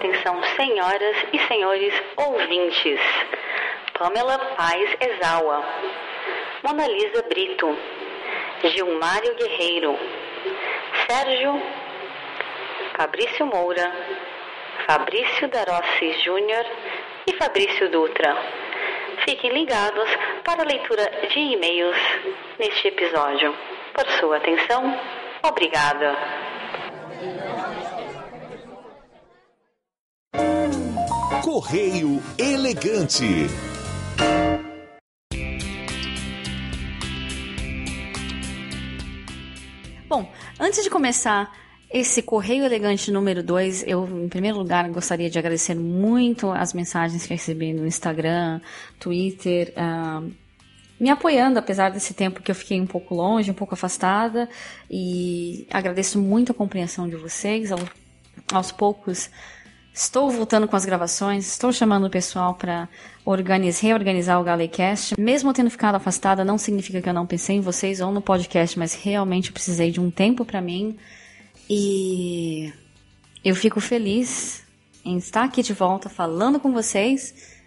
atenção, senhoras e senhores ouvintes. Pamela Paz Exaua, Mona Lisa Brito, Gilmário Guerreiro, Sérgio Fabrício Moura, Fabrício Darossi Júnior e Fabrício Dutra. Fiquem ligados para a leitura de e-mails neste episódio. Por sua atenção, obrigada. Correio Elegante. Bom, antes de começar esse Correio Elegante número 2, eu, em primeiro lugar, gostaria de agradecer muito as mensagens que recebi no Instagram, Twitter, uh, me apoiando, apesar desse tempo que eu fiquei um pouco longe, um pouco afastada, e agradeço muito a compreensão de vocês. Ao, aos poucos, estou voltando com as gravações, estou chamando o pessoal para reorganizar o Galecast. Mesmo tendo ficado afastada, não significa que eu não pensei em vocês ou no podcast, mas realmente precisei de um tempo para mim e eu fico feliz em estar aqui de volta falando com vocês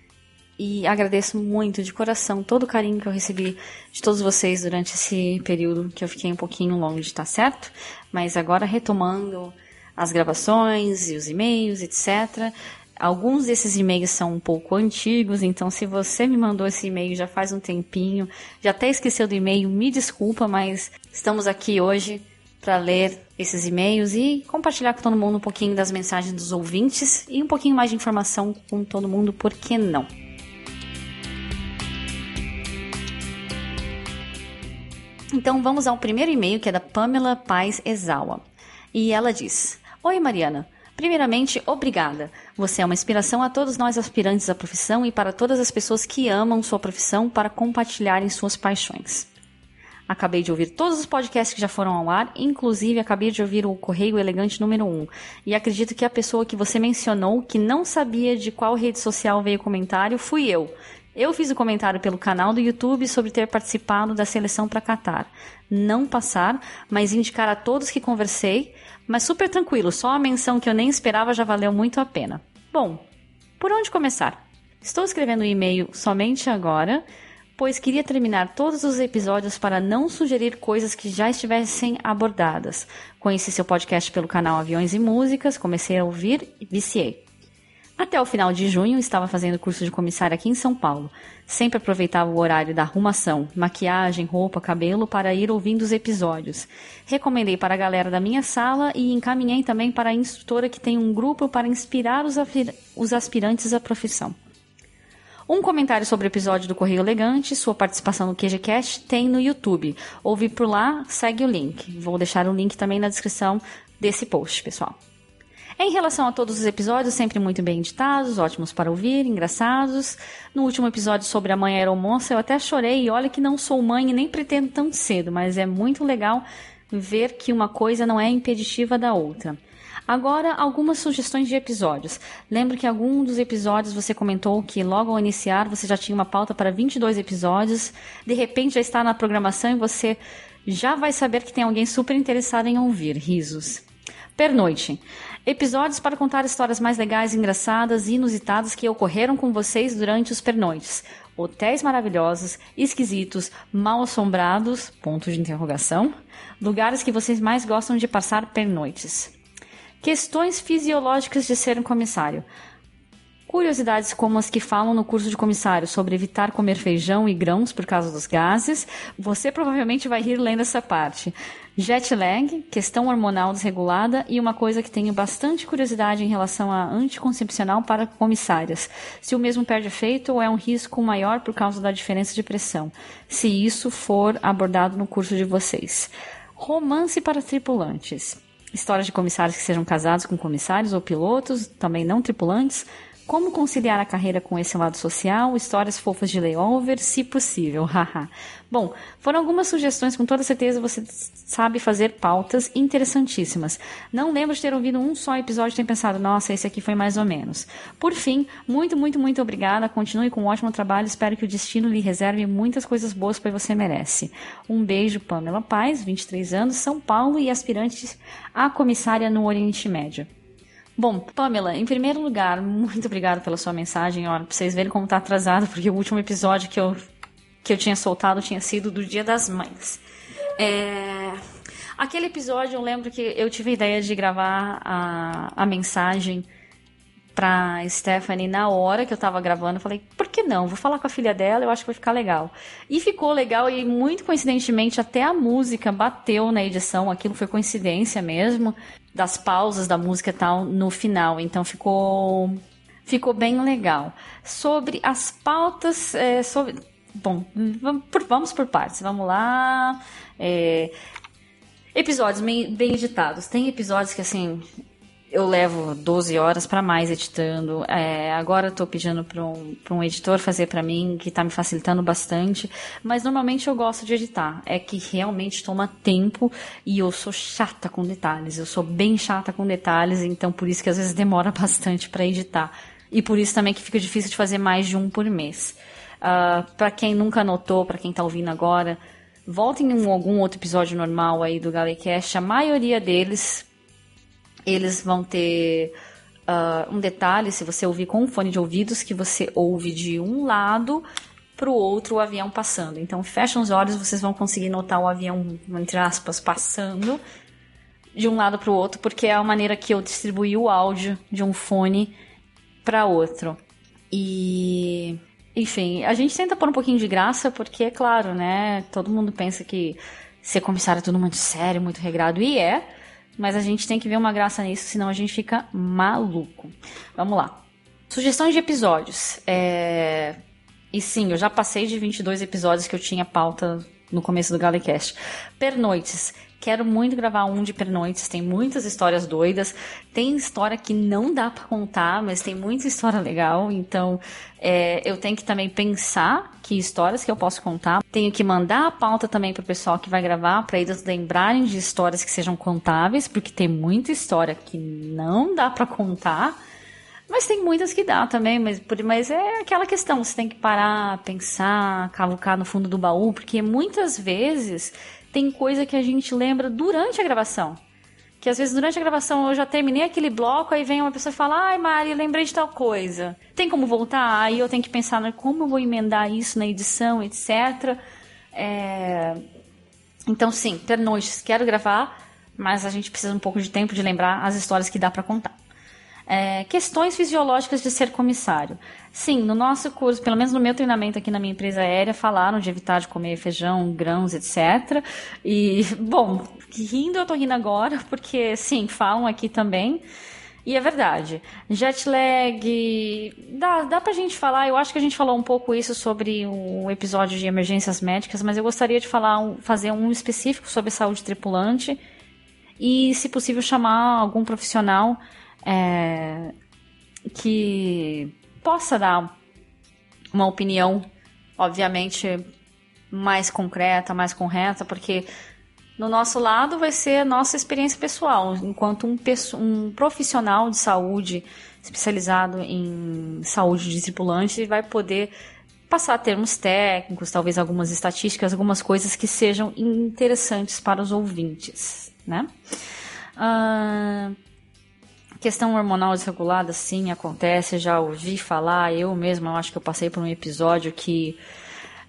e agradeço muito de coração todo o carinho que eu recebi de todos vocês durante esse período que eu fiquei um pouquinho longe, tá certo? Mas agora retomando as gravações e os e-mails, etc. Alguns desses e-mails são um pouco antigos, então se você me mandou esse e-mail já faz um tempinho, já até esqueceu do e-mail, me desculpa, mas estamos aqui hoje para ler esses e-mails e compartilhar com todo mundo um pouquinho das mensagens dos ouvintes e um pouquinho mais de informação com todo mundo, por que não? Então vamos ao primeiro e-mail que é da Pamela Paz Exawa. E ela diz: Oi Mariana, Primeiramente, obrigada. Você é uma inspiração a todos nós aspirantes à profissão e para todas as pessoas que amam sua profissão para compartilharem suas paixões. Acabei de ouvir todos os podcasts que já foram ao ar, inclusive acabei de ouvir o Correio Elegante número 1. E acredito que a pessoa que você mencionou que não sabia de qual rede social veio o comentário fui eu. Eu fiz o comentário pelo canal do YouTube sobre ter participado da seleção para Qatar. Não passar, mas indicar a todos que conversei, mas super tranquilo, só a menção que eu nem esperava já valeu muito a pena. Bom, por onde começar? Estou escrevendo o um e-mail somente agora, pois queria terminar todos os episódios para não sugerir coisas que já estivessem abordadas. Conheci seu podcast pelo canal Aviões e Músicas, comecei a ouvir e viciei. Até o final de junho estava fazendo curso de comissária aqui em São Paulo. Sempre aproveitava o horário da arrumação, maquiagem, roupa, cabelo para ir ouvindo os episódios. Recomendei para a galera da minha sala e encaminhei também para a instrutora que tem um grupo para inspirar os aspirantes à profissão. Um comentário sobre o episódio do Correio Elegante, sua participação no QGCast, tem no YouTube. Ouve por lá, segue o link. Vou deixar o link também na descrição desse post, pessoal. Em relação a todos os episódios, sempre muito bem editados, ótimos para ouvir, engraçados. No último episódio sobre a mãe aeromoça, eu até chorei e olha que não sou mãe e nem pretendo tão cedo, mas é muito legal ver que uma coisa não é impeditiva da outra. Agora, algumas sugestões de episódios. Lembro que algum dos episódios você comentou que logo ao iniciar você já tinha uma pauta para 22 episódios. De repente já está na programação e você já vai saber que tem alguém super interessado em ouvir. Risos. Pernoite. Episódios para contar histórias mais legais, engraçadas e inusitadas que ocorreram com vocês durante os pernoites. Hotéis maravilhosos, esquisitos, mal assombrados, ponto de interrogação, lugares que vocês mais gostam de passar pernoites. Questões fisiológicas de ser um comissário. Curiosidades como as que falam no curso de comissário sobre evitar comer feijão e grãos por causa dos gases. Você provavelmente vai rir lendo essa parte. Jet lag, questão hormonal desregulada e uma coisa que tenho bastante curiosidade em relação à anticoncepcional para comissárias. Se o mesmo perde efeito ou é um risco maior por causa da diferença de pressão. Se isso for abordado no curso de vocês. Romance para tripulantes histórias de comissários que sejam casados com comissários ou pilotos, também não tripulantes, como conciliar a carreira com esse lado social, histórias fofas de layover, se possível, haha. Bom, foram algumas sugestões, com toda certeza você sabe fazer pautas interessantíssimas. Não lembro de ter ouvido um só episódio e ter pensado, nossa, esse aqui foi mais ou menos. Por fim, muito, muito, muito obrigada. Continue com um ótimo trabalho. Espero que o destino lhe reserve muitas coisas boas que você merece. Um beijo, Pamela Paz, 23 anos, São Paulo e aspirante a comissária no Oriente Médio. Bom, Pamela, em primeiro lugar, muito obrigada pela sua mensagem. Olha, pra vocês verem como tá atrasado, porque o último episódio que eu, que eu tinha soltado tinha sido do Dia das Mães. É... Aquele episódio eu lembro que eu tive a ideia de gravar a, a mensagem pra Stephanie na hora que eu tava gravando. Eu falei, por que não? Vou falar com a filha dela, eu acho que vai ficar legal. E ficou legal e muito coincidentemente até a música bateu na edição, aquilo foi coincidência mesmo, das pausas da música e tal no final. Então ficou ficou bem legal. Sobre as pautas, é, sobre bom, vamos por, partes. Vamos lá. É, episódios bem, editados. Tem episódios que assim eu levo 12 horas para mais editando. É, agora estou pedindo para um, um editor fazer para mim, que está me facilitando bastante. Mas normalmente eu gosto de editar. É que realmente toma tempo e eu sou chata com detalhes. Eu sou bem chata com detalhes, então por isso que às vezes demora bastante para editar. E por isso também que fica difícil de fazer mais de um por mês. Uh, ah, para quem nunca notou, para quem está ouvindo agora, voltem em algum outro episódio normal aí do Galecast. A maioria deles eles vão ter uh, um detalhe, se você ouvir com um fone de ouvidos, que você ouve de um lado para o outro o avião passando. Então, fecham os olhos, vocês vão conseguir notar o avião, entre aspas, passando de um lado para o outro, porque é a maneira que eu distribuí o áudio de um fone para outro. E, enfim, a gente tenta pôr um pouquinho de graça, porque, é claro, né? Todo mundo pensa que ser comissário é tudo muito sério, muito regrado, e é. Mas a gente tem que ver uma graça nisso, senão a gente fica maluco. Vamos lá. Sugestões de episódios. É... E sim, eu já passei de 22 episódios que eu tinha pauta no começo do Galecast. Pernoites. Quero muito gravar um de pernoites. Tem muitas histórias doidas. Tem história que não dá para contar, mas tem muita história legal. Então, é, eu tenho que também pensar que histórias que eu posso contar. Tenho que mandar a pauta também pro pessoal que vai gravar, para eles lembrarem de histórias que sejam contáveis, porque tem muita história que não dá para contar. Mas tem muitas que dá também, mas, mas é aquela questão, você tem que parar, pensar, cavucar no fundo do baú, porque muitas vezes tem coisa que a gente lembra durante a gravação. Que às vezes durante a gravação eu já terminei aquele bloco, aí vem uma pessoa e fala: Ai, Mari, lembrei de tal coisa. Tem como voltar? Aí eu tenho que pensar né, como eu vou emendar isso na edição, etc. É... Então, sim, pernoites, quero gravar, mas a gente precisa um pouco de tempo de lembrar as histórias que dá para contar. É, questões fisiológicas de ser comissário. Sim, no nosso curso, pelo menos no meu treinamento aqui na minha empresa aérea, falaram de evitar de comer feijão, grãos, etc. E, bom, rindo eu tô rindo agora, porque, sim, falam aqui também. E é verdade. Jet lag. Dá, dá pra gente falar, eu acho que a gente falou um pouco isso sobre o episódio de emergências médicas, mas eu gostaria de falar, fazer um específico sobre saúde tripulante e, se possível, chamar algum profissional é, que possa dar uma opinião, obviamente, mais concreta, mais correta, porque no nosso lado vai ser a nossa experiência pessoal, enquanto um, um profissional de saúde especializado em saúde de tripulante vai poder passar termos técnicos, talvez algumas estatísticas, algumas coisas que sejam interessantes para os ouvintes, né? Uh, Questão hormonal desregulada, sim, acontece. Já ouvi falar, eu mesma, eu acho que eu passei por um episódio que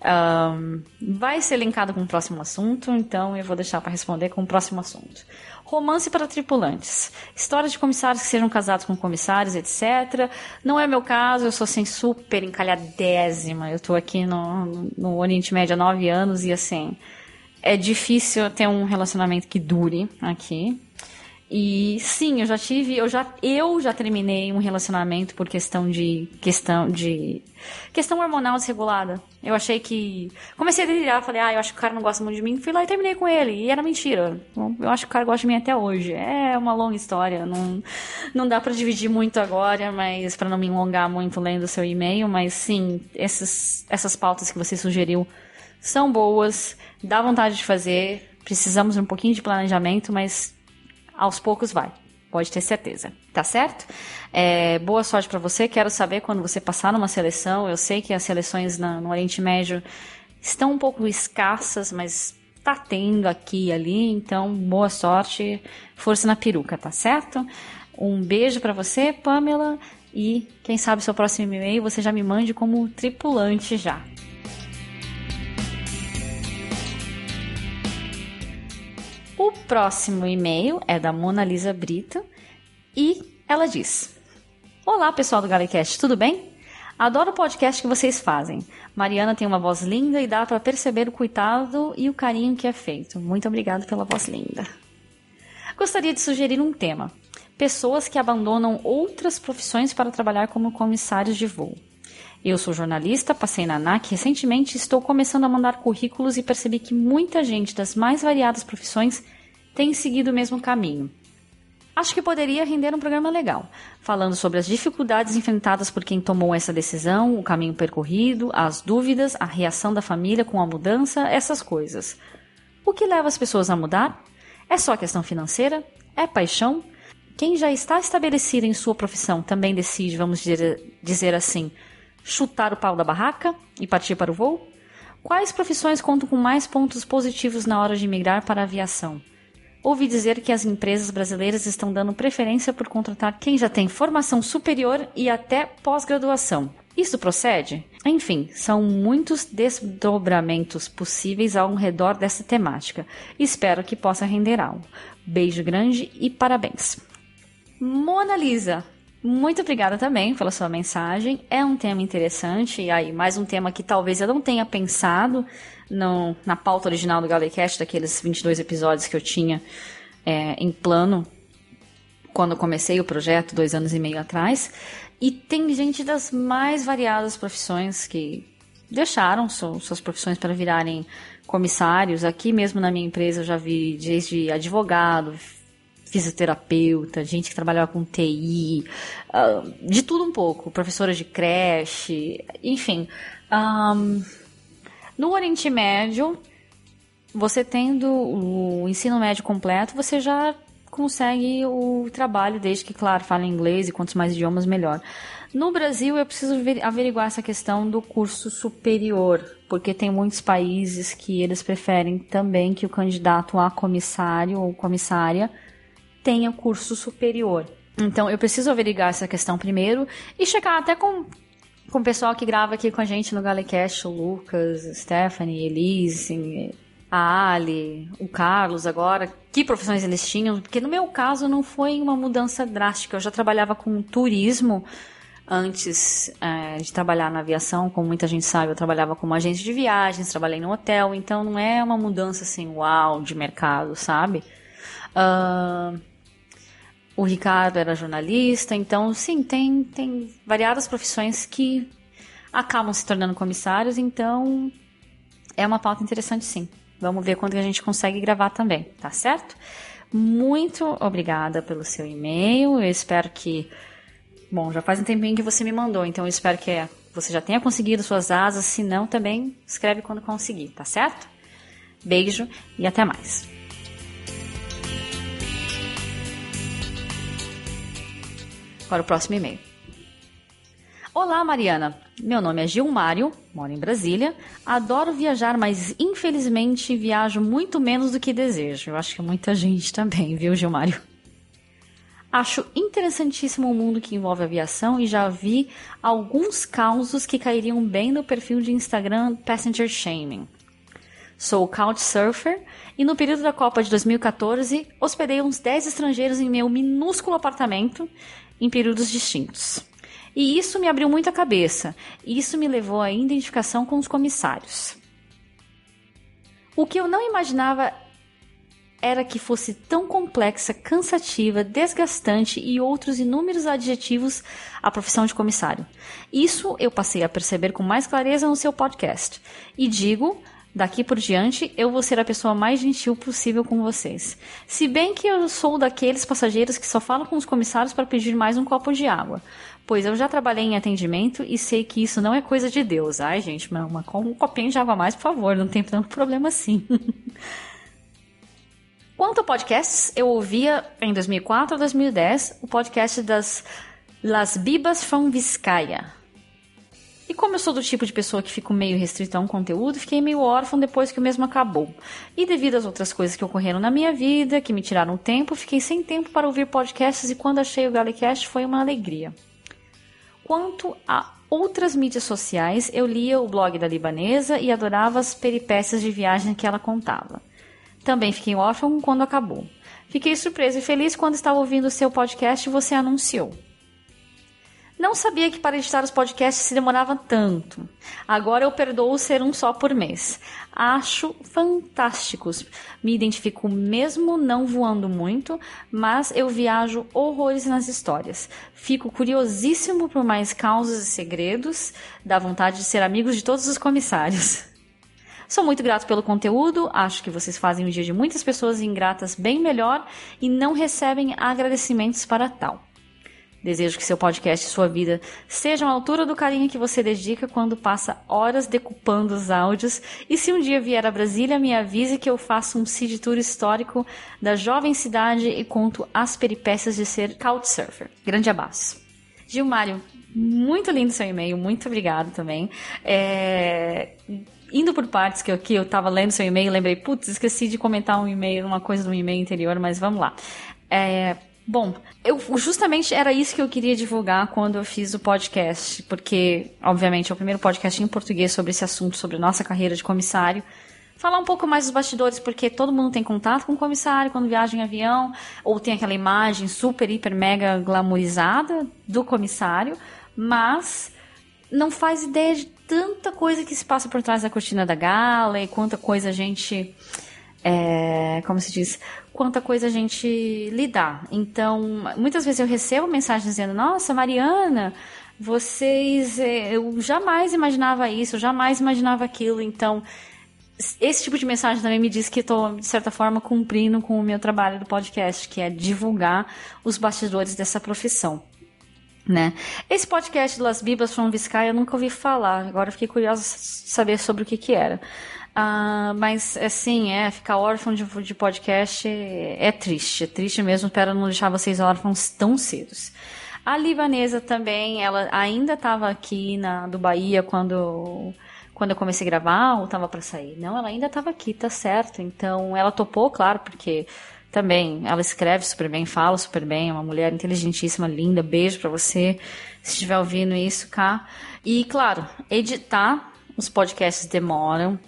um, vai ser linkado com o próximo assunto, então eu vou deixar para responder com o próximo assunto. Romance para tripulantes. Histórias de comissários que sejam casados com comissários, etc. Não é meu caso, eu sou assim super encalhadésima. Eu estou aqui no, no Oriente Médio há nove anos e assim, é difícil ter um relacionamento que dure aqui. E sim, eu já tive, eu já eu já terminei um relacionamento por questão de questão de questão hormonal desregulada. Eu achei que comecei a deliriar, falei: "Ah, eu acho que o cara não gosta muito de mim". Fui lá e terminei com ele, e era mentira. Eu acho que o cara gosta de mim até hoje. É uma longa história, não não dá para dividir muito agora, mas para não me alongar muito lendo o seu e-mail, mas sim, essas essas pautas que você sugeriu são boas, dá vontade de fazer. Precisamos de um pouquinho de planejamento, mas aos poucos vai. Pode ter certeza, tá certo? É, boa sorte para você. Quero saber quando você passar numa seleção. Eu sei que as seleções na, no Oriente Médio estão um pouco escassas, mas tá tendo aqui e ali. Então, boa sorte, força na peruca, tá certo? Um beijo para você, Pamela, e quem sabe seu próximo e-mail você já me mande como tripulante já. O próximo e-mail é da Mona Lisa Brito e ela diz: Olá, pessoal do Galecast, tudo bem? Adoro o podcast que vocês fazem. Mariana tem uma voz linda e dá para perceber o cuidado e o carinho que é feito. Muito obrigada pela voz linda. Gostaria de sugerir um tema: pessoas que abandonam outras profissões para trabalhar como comissários de voo. Eu sou jornalista, passei na ANAC recentemente e estou começando a mandar currículos e percebi que muita gente das mais variadas profissões tem seguido o mesmo caminho. Acho que poderia render um programa legal, falando sobre as dificuldades enfrentadas por quem tomou essa decisão, o caminho percorrido, as dúvidas, a reação da família com a mudança, essas coisas. O que leva as pessoas a mudar? É só questão financeira? É paixão? Quem já está estabelecido em sua profissão também decide, vamos dizer, dizer assim, chutar o pau da barraca e partir para o voo? Quais profissões contam com mais pontos positivos na hora de migrar para a aviação? Ouvi dizer que as empresas brasileiras estão dando preferência por contratar quem já tem formação superior e até pós-graduação. Isso procede? Enfim, são muitos desdobramentos possíveis ao redor dessa temática. Espero que possa render algo. Beijo grande e parabéns. Mona Lisa, muito obrigada também pela sua mensagem. É um tema interessante, e aí, mais um tema que talvez eu não tenha pensado no, na pauta original do Galecast, daqueles 22 episódios que eu tinha é, em plano quando comecei o projeto, dois anos e meio atrás. E tem gente das mais variadas profissões que deixaram suas profissões para virarem comissários. Aqui mesmo na minha empresa eu já vi desde advogado, fisioterapeuta, gente que trabalhava com TI, ah, de tudo um pouco, professora de creche, enfim. Um, no Oriente Médio, você tendo o ensino médio completo, você já consegue o trabalho, desde que, claro, fale inglês e quantos mais idiomas, melhor. No Brasil, eu preciso averiguar essa questão do curso superior, porque tem muitos países que eles preferem também que o candidato a comissário ou comissária tenha curso superior. Então, eu preciso averiguar essa questão primeiro e checar até com, com o pessoal que grava aqui com a gente no Galecast, o Lucas, Stephanie, Elise, a Ali, o Carlos agora, que profissões eles tinham, porque no meu caso não foi uma mudança drástica. Eu já trabalhava com turismo antes é, de trabalhar na aviação, como muita gente sabe, eu trabalhava como agente de viagens, trabalhei no hotel, então não é uma mudança assim, uau, de mercado, sabe? Uh, o Ricardo era jornalista, então sim, tem, tem variadas profissões que acabam se tornando comissários, então é uma pauta interessante sim. Vamos ver quando a gente consegue gravar também, tá certo? Muito obrigada pelo seu e-mail. Eu espero que. Bom, já faz um tempinho que você me mandou, então eu espero que você já tenha conseguido suas asas. Se não, também escreve quando conseguir, tá certo? Beijo e até mais. Para o próximo e-mail. Olá, Mariana. Meu nome é Gilmário, moro em Brasília. Adoro viajar, mas infelizmente viajo muito menos do que desejo. Eu acho que muita gente também, viu, Gilmário? Acho interessantíssimo o mundo que envolve aviação e já vi alguns causos que cairiam bem no perfil de Instagram Passenger Shaming. Sou couchsurfer e no período da Copa de 2014 hospedei uns 10 estrangeiros em meu minúsculo apartamento em períodos distintos. E isso me abriu muito a cabeça, e isso me levou à identificação com os comissários. O que eu não imaginava era que fosse tão complexa, cansativa, desgastante e outros inúmeros adjetivos a profissão de comissário. Isso eu passei a perceber com mais clareza no seu podcast. E digo, Daqui por diante, eu vou ser a pessoa mais gentil possível com vocês. Se bem que eu sou daqueles passageiros que só falam com os comissários para pedir mais um copo de água. Pois eu já trabalhei em atendimento e sei que isso não é coisa de Deus. Ai, gente, mas uma, um copinho de água a mais, por favor, não tem tanto problema assim. Quanto a podcasts, eu ouvia em 2004 ou 2010 o podcast das Las Bibas from Vizcaya E como eu sou do tipo de pessoa que fico meio restrita a um conteúdo, fiquei meio órfão depois que o mesmo acabou. E devido às outras coisas que ocorreram na minha vida, que me tiraram tempo, fiquei sem tempo para ouvir podcasts e quando achei o Galecast foi uma alegria. Quanto a outras mídias sociais, eu lia o blog da libanesa e adorava as peripécias de viagem que ela contava. Também fiquei órfão quando acabou. Fiquei surpresa e feliz quando estava ouvindo o seu podcast e você anunciou. Não sabia que para editar os podcasts se demorava tanto. Agora eu perdoo ser um só por mês. Acho fantásticos. Me identifico mesmo não voando muito, mas eu viajo horrores nas histórias. Fico curiosíssimo por mais causos e segredos. Dá vontade de ser amigos de todos os comissários. Sou muito grato pelo conteúdo, acho que vocês fazem o dia de muitas pessoas ingratas bem melhor e não recebem agradecimentos para tal. Desejo que seu podcast e sua vida sejam à altura do carinho que você dedica quando passa horas decupando os áudios. E se um dia vier a Brasília, me avise que eu faço um seed tour histórico da jovem cidade e conto as peripécias de ser couchsurfer. Grande abraço. Gilmário, muito lindo seu e-mail, muito obrigado também. É indo por partes que eu, eu tava lendo seu e-mail, lembrei, putz, esqueci de comentar um e-mail, uma coisa do e-mail anterior, mas vamos lá. É, bom, eu justamente era isso que eu queria divulgar quando eu fiz o podcast, porque, obviamente, é o primeiro podcast em português sobre esse assunto, sobre nossa carreira de comissário. Falar um pouco mais dos bastidores, porque todo mundo tem contato com o comissário quando viaja em avião, ou tem aquela imagem super, hiper, mega glamourizada do comissário, mas não faz ideia de tanta coisa que se passa por trás da cortina da gala e quanta coisa a gente. É, como se diz? Quanta coisa a gente lidar. Então, muitas vezes eu recebo mensagens dizendo: Nossa, Mariana, vocês. É, eu jamais imaginava isso, eu jamais imaginava aquilo. Então, esse tipo de mensagem também me diz que estou, de certa forma, cumprindo com o meu trabalho do podcast, que é divulgar os bastidores dessa profissão. Né? Esse podcast Las Bibas from Vizcaya eu nunca ouvi falar. Agora fiquei curiosa saber sobre o que que era. Uh, mas assim, é, ficar órfão de, de podcast é, é, triste. É triste mesmo. Espero não deixar vocês órfãos tão cedos. A libanesa também, ela ainda estava aqui na do Bahia quando quando eu comecei a gravar ou estava para sair. Não, ela ainda estava aqui, tá certo. Então ela topou, claro, porque também. Ela escreve super bem, fala super bem, é uma mulher inteligentíssima, linda. Beijo para você, se estiver ouvindo isso, cá. E, claro, editar os podcasts demoram.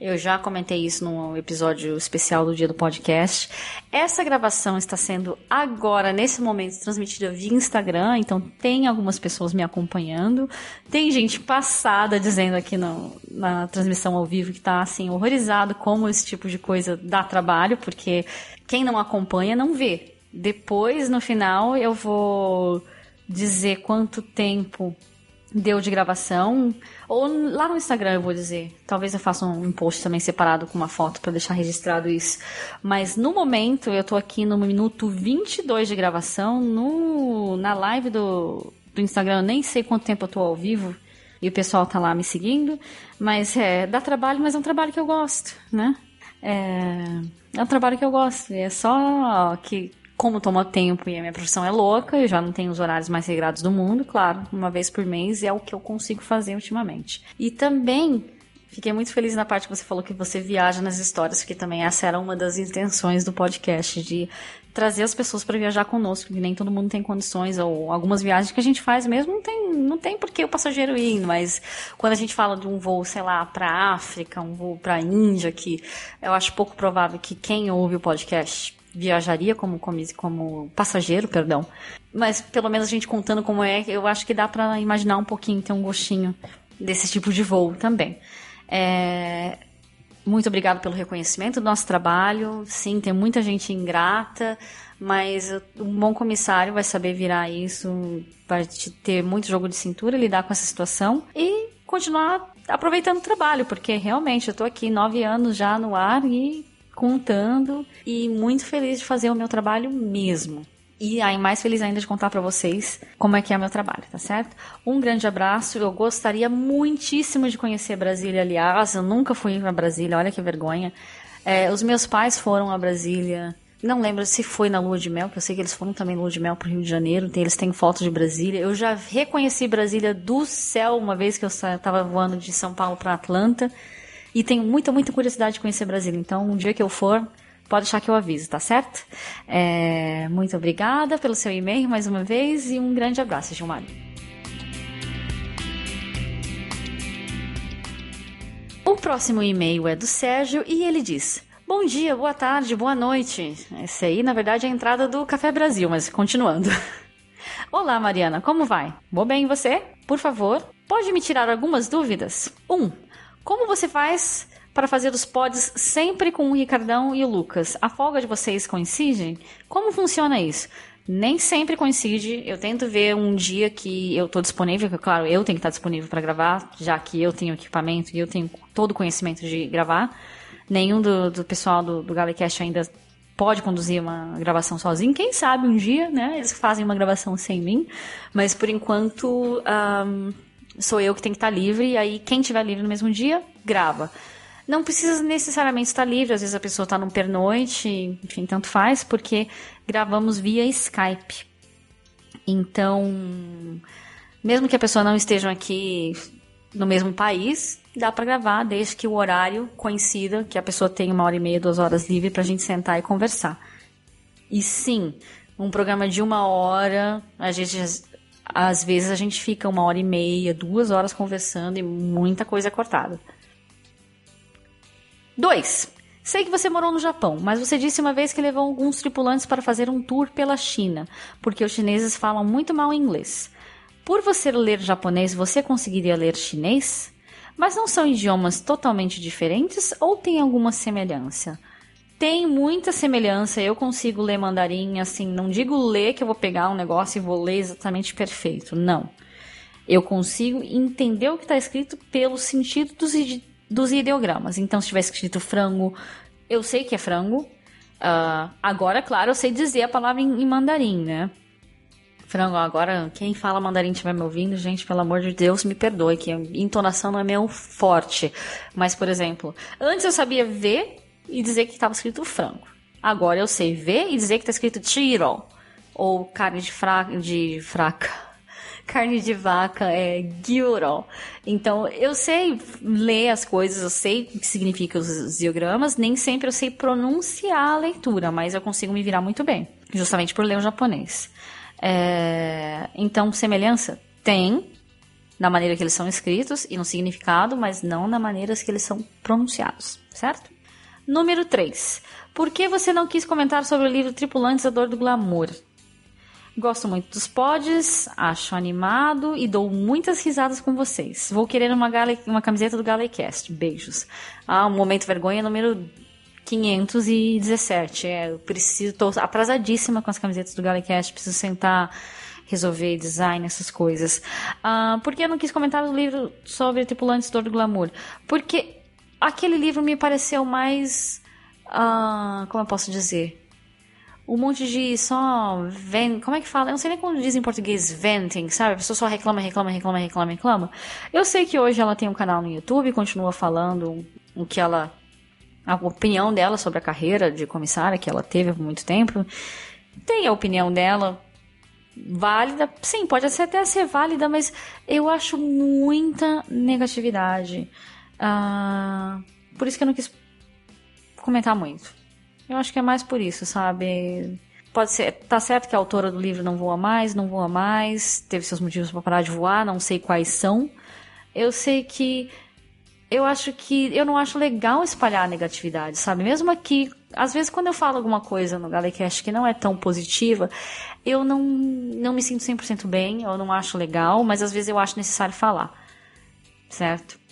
Eu já comentei isso no episódio especial do dia do podcast. Essa gravação está sendo agora, nesse momento, transmitida via Instagram, então tem algumas pessoas me acompanhando. Tem gente passada dizendo aqui no, na transmissão ao vivo que está assim, horrorizado como esse tipo de coisa dá trabalho, porque quem não acompanha não vê. Depois, no final, eu vou dizer quanto tempo deu de gravação. Ou lá no Instagram eu vou dizer. Talvez eu faça um post também separado com uma foto para deixar registrado isso. Mas no momento eu tô aqui no minuto 22 de gravação. No, na live do, do Instagram, eu nem sei quanto tempo eu tô ao vivo. E o pessoal tá lá me seguindo. Mas é, dá trabalho, mas é um trabalho que eu gosto, né? É, é um trabalho que eu gosto. É só que, como toma tempo e a minha profissão é louca, eu já não tenho os horários mais regrados do mundo, claro, uma vez por mês é o que eu consigo fazer ultimamente. E também Fiquei muito feliz na parte que você falou que você viaja nas histórias, porque também essa era uma das intenções do podcast, de trazer as pessoas para viajar conosco, porque nem todo mundo tem condições, ou algumas viagens que a gente faz mesmo não tem, não tem por que o passageiro ir, mas quando a gente fala de um voo, sei lá, para África, um voo para Índia, que eu acho pouco provável que quem ouve o podcast viajaria como, como, como passageiro, perdão. Mas pelo menos a gente contando como é, eu acho que dá para imaginar um pouquinho, ter um gostinho desse tipo de voo também. É, muito obrigado pelo reconhecimento do nosso trabalho. Sim, tem muita gente ingrata, mas um bom comissário vai saber virar isso, vai ter muito jogo de cintura, lidar com essa situação e continuar aproveitando o trabalho, porque realmente eu estou aqui nove anos já no ar e contando e muito feliz de fazer o meu trabalho mesmo. E aí, mais feliz ainda de contar para vocês como é que é o meu trabalho, tá certo? Um grande abraço. Eu gostaria muitíssimo de conhecer Brasília, aliás. Eu nunca fui a Brasília, olha que vergonha. É, os meus pais foram a Brasília Não lembro se foi na lua de mel, que eu sei que eles foram também lua de mel pro Rio de Janeiro. Eles têm fotos de Brasília. Eu já reconheci Brasília do céu uma vez que eu estava voando de São Paulo para Atlanta. E tenho muita, muita curiosidade de conhecer Brasília. Então, um dia que eu for, pode deixar que eu aviso, tá certo? É, muito obrigada pelo seu e-mail mais uma vez e um grande abraço, Gilmar. O próximo e-mail é do Sérgio e ele diz: Bom dia, boa tarde, boa noite. Esse aí, na verdade, é a entrada do Café Brasil, mas continuando. Olá, Mariana, como vai? Vou bem, você? Por favor, pode me tirar algumas dúvidas? 1. Um, como você faz para fazer os pods sempre com o Ricardão e o Lucas? A folga de vocês coincide? Como funciona isso? Nem sempre coincide. Eu tento ver um dia que eu estou disponível, que claro, eu tenho que estar disponível para gravar, já que eu tenho equipamento e eu tenho todo o conhecimento de gravar nenhum do, do pessoal do, do Galecast ainda pode conduzir uma gravação sozinho. Quem sabe um dia, né? Eles fazem uma gravação sem mim. Mas por enquanto um, sou eu que tenho que estar livre. E aí quem estiver livre no mesmo dia, grava. Não precisa necessariamente estar livre, às vezes a pessoa está num pernoite, enfim, tanto faz, porque gravamos via Skype. Então, mesmo que a pessoa não esteja aqui no mesmo país, dá para gravar, desde que o horário coincida, que a pessoa tenha uma hora e meia, duas horas livre para a gente sentar e conversar. E sim, um programa de uma hora, a gente às vezes a gente fica uma hora e meia, duas horas conversando e muita coisa cortada. 2. Sei que você morou no Japão, mas você disse uma vez que levou alguns tripulantes para fazer um tour pela China, porque os chineses falam muito mal inglês. Por você ler japonês, você conseguiria ler chinês? Mas não são idiomas totalmente diferentes ou tem alguma semelhança? Tem muita semelhança, eu consigo ler mandarim, assim, não digo ler que eu vou pegar um negócio e vou ler exatamente perfeito, não. Eu consigo entender o que está escrito pelo sentido dos, dos ideogramas. Então, se tiver escrito frango, eu sei que é frango. Uh, agora, claro, eu sei dizer a palavra em, em mandarim, né? Frango, agora quem fala mandarim estiver me ouvindo, gente, pelo amor de Deus, me perdoe, que a entonação não é meu forte. Mas, por exemplo, antes eu sabia ver e dizer que estava escrito frango. Agora eu sei ver e dizer que está escrito tiro. Ou carne de, fra de fraca. Carne de vaca é gyuro. Então, eu sei ler as coisas, eu sei o que significa os ideogramas, nem sempre eu sei pronunciar a leitura, mas eu consigo me virar muito bem, justamente por ler o japonês. É, então, semelhança tem na maneira que eles são escritos e no significado, mas não na maneira que eles são pronunciados, certo? Número 3. Por que você não quis comentar sobre o livro Tripulantes a Dor do Glamour? Gosto muito dos pods, acho animado e dou muitas risadas com vocês. Vou querer uma, gale, uma camiseta do Galecast. Beijos. Ah, um momento vergonha número 517. É, eu preciso, tô atrasadíssima com as camisetas do Galecast, preciso sentar, resolver design, essas coisas. Uh, por que eu não quis comentar o livro sobre Tripulantes do Glamour? Porque aquele livro me pareceu mais. Uh, como eu posso dizer? um monte de só ven... como é que fala? Eu não sei nem como diz em português venting, sabe? A pessoa só reclama, reclama, reclama, reclama, reclama. Eu sei que hoje ela tem um canal no YouTube, continua falando o que ela a opinião dela sobre a carreira de comissária que ela teve por muito tempo. Tem a opinião dela válida, sim, pode até ser válida, mas eu acho muita negatividade. Ah, por isso que eu não quis comentar muito. Eu acho que é mais por isso, sabe? Pode ser, tá certo que a autora do livro não voa mais, não voa mais, teve seus motivos para parar de voar, não sei quais são. Eu sei que eu acho que eu não acho legal espalhar a negatividade, sabe? Mesmo aqui, às vezes quando eu falo alguma coisa no Galecast que não é tão positiva, eu não, não me sinto 100% bem, eu não acho legal, mas às vezes eu acho necessário falar, certo?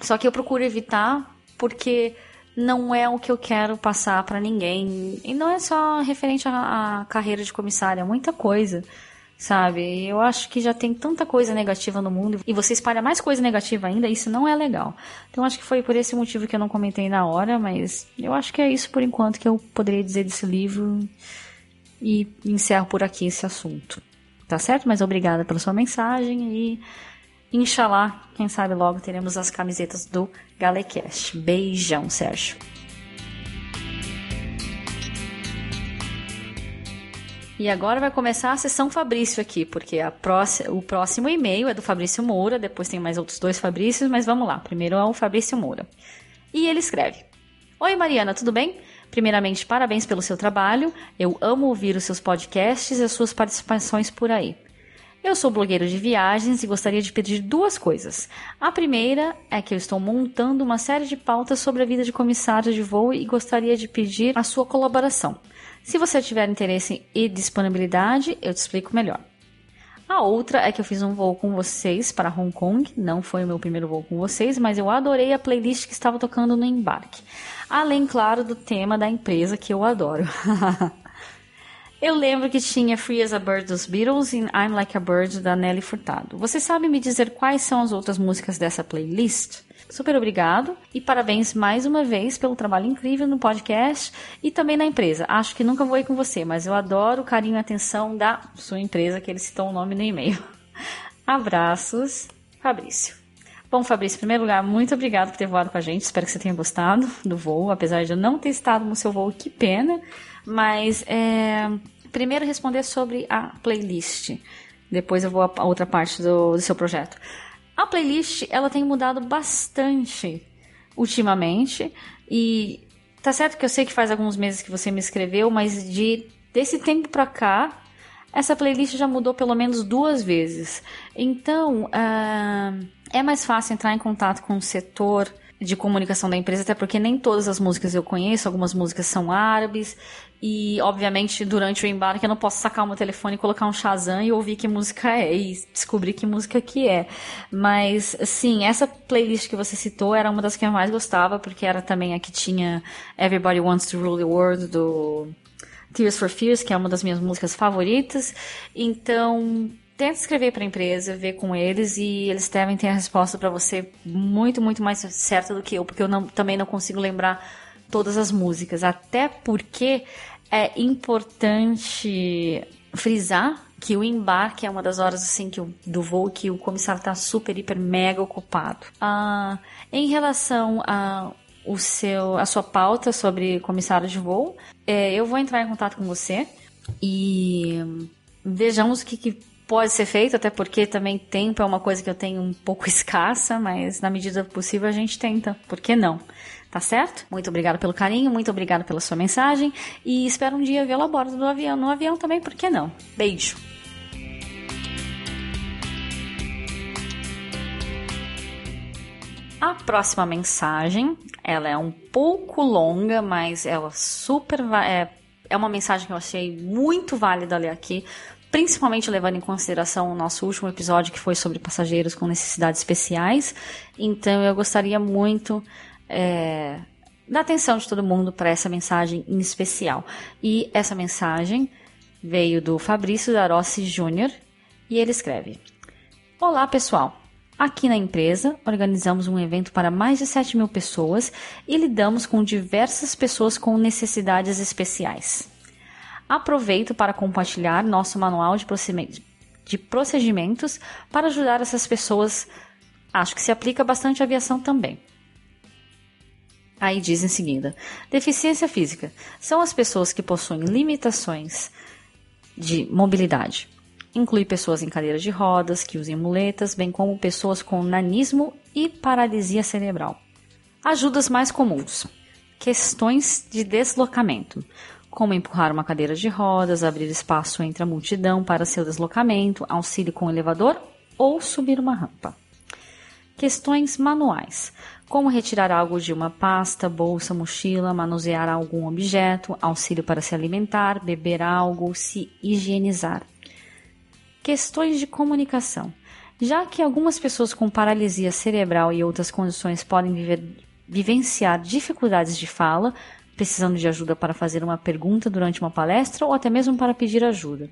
Só que eu procuro evitar porque não é o que eu quero passar para ninguém. E não é só referente à, carreira de comissária, é muita coisa sabe? Eu acho que já tem tanta coisa negativa no mundo e você espalha mais coisa negativa ainda, isso não é legal. Então acho que foi por esse motivo que eu não comentei na hora, mas eu acho que é isso por enquanto que eu poderia dizer desse livro e encerro por aqui esse assunto. Tá certo? Mas obrigada pela sua mensagem e Inshallah, quem sabe logo teremos as camisetas do Galecast. Beijão, Sérgio. E agora vai começar a sessão Fabrício aqui, porque próxima, o próximo e-mail é do Fabrício Moura, depois tem mais outros dois Fabrícios, mas vamos lá. Primeiro é o Fabrício Moura. E ele escreve: Oi Mariana, tudo bem? Primeiramente, parabéns pelo seu trabalho. Eu amo ouvir os seus podcasts e as suas participações por aí. Eu sou blogueiro de viagens e gostaria de pedir duas coisas. A primeira é que eu estou montando uma série de pautas sobre a vida de comissário de voo e gostaria de pedir a sua colaboração. Se você tiver interesse e disponibilidade, eu te explico melhor. A outra é que eu fiz um voo com vocês para Hong Kong. Não foi o meu primeiro voo com vocês, mas eu adorei a playlist que estava tocando no embarque. Além, claro, do tema da empresa que eu adoro. eu lembro que tinha Free as a Bird dos Beatles e I'm Like a Bird da Nelly Furtado. Você sabe me dizer quais são as outras músicas dessa playlist? Super obrigado e parabéns mais uma vez pelo trabalho incrível no podcast e também na empresa. Acho que nunca vou ir com você, mas eu adoro o carinho e atenção da sua empresa, que eles citam o nome no e-mail. Abraços, Fabrício. Bom, Fabrício, em primeiro lugar, muito obrigado por ter voado com a gente. Espero que você tenha gostado do voo, apesar de eu não ter estado no seu voo, que pena. Mas, é... primeiro responder sobre a playlist. Depois eu vou a outra parte do, do seu projeto. A playlist ela tem mudado bastante ultimamente e tá certo que eu sei que faz alguns meses que você me escreveu, mas de desse tempo pra cá essa playlist já mudou pelo menos duas vezes. Então uh, é mais fácil entrar em contato com o setor de comunicação da empresa, até porque nem todas as músicas eu conheço, algumas músicas são árabes, e obviamente durante o embarque eu não posso sacar o meu telefone colocar um Shazam e ouvir que música é e descobrir que música que é. Mas sim, essa playlist que você citou era uma das que eu mais gostava, porque era também a que tinha Everybody Wants to Rule the World do Tears for Fears, que é uma das minhas músicas favoritas. Então, tenta escrever para a empresa, ver com eles e eles devem ter a resposta para você muito, muito mais certa do que eu, porque eu não, também não consigo lembrar todas as músicas, até porque é importante frisar que o embarque é uma das horas assim que o, do voo que o comissário está super, hiper, mega ocupado. Ah, em relação a o seu, a sua pauta sobre comissário de voo, é, eu vou entrar em contato com você e vejamos o que, que pode ser feito, até porque também tempo é uma coisa que eu tenho um pouco escassa, mas na medida possível a gente tenta, por que não? Tá certo? Muito obrigado pelo carinho, muito obrigado pela sua mensagem e espero um dia vê-lo a bordo do avião, no avião também, por que não? Beijo! A próxima mensagem, ela é um pouco longa, mas ela super é, é uma mensagem que eu achei muito válida ler aqui, principalmente levando em consideração o nosso último episódio que foi sobre passageiros com necessidades especiais. Então eu gostaria muito é, da atenção de todo mundo para essa mensagem em especial. E essa mensagem veio do Fabrício Darossi Júnior e ele escreve: Olá pessoal! Aqui na empresa, organizamos um evento para mais de 7 mil pessoas e lidamos com diversas pessoas com necessidades especiais. Aproveito para compartilhar nosso manual de procedimentos para ajudar essas pessoas. Acho que se aplica bastante à aviação também. Aí diz em seguida: deficiência física são as pessoas que possuem limitações de mobilidade. Inclui pessoas em cadeiras de rodas, que usem muletas, bem como pessoas com nanismo e paralisia cerebral. Ajudas mais comuns: questões de deslocamento, como empurrar uma cadeira de rodas, abrir espaço entre a multidão para seu deslocamento, auxílio com elevador ou subir uma rampa. Questões manuais, como retirar algo de uma pasta, bolsa, mochila, manusear algum objeto, auxílio para se alimentar, beber algo, se higienizar. Questões de comunicação. Já que algumas pessoas com paralisia cerebral e outras condições podem viver, vivenciar dificuldades de fala, precisando de ajuda para fazer uma pergunta durante uma palestra ou até mesmo para pedir ajuda.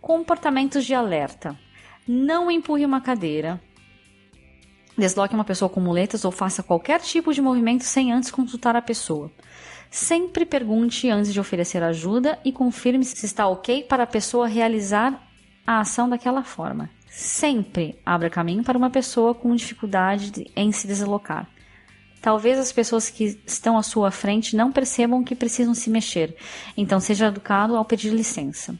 Comportamentos de alerta. Não empurre uma cadeira. Desloque uma pessoa com muletas ou faça qualquer tipo de movimento sem antes consultar a pessoa. Sempre pergunte antes de oferecer ajuda e confirme se está ok para a pessoa realizar a ação daquela forma. Sempre abra caminho para uma pessoa com dificuldade em se deslocar. Talvez as pessoas que estão à sua frente não percebam que precisam se mexer, então seja educado ao pedir licença.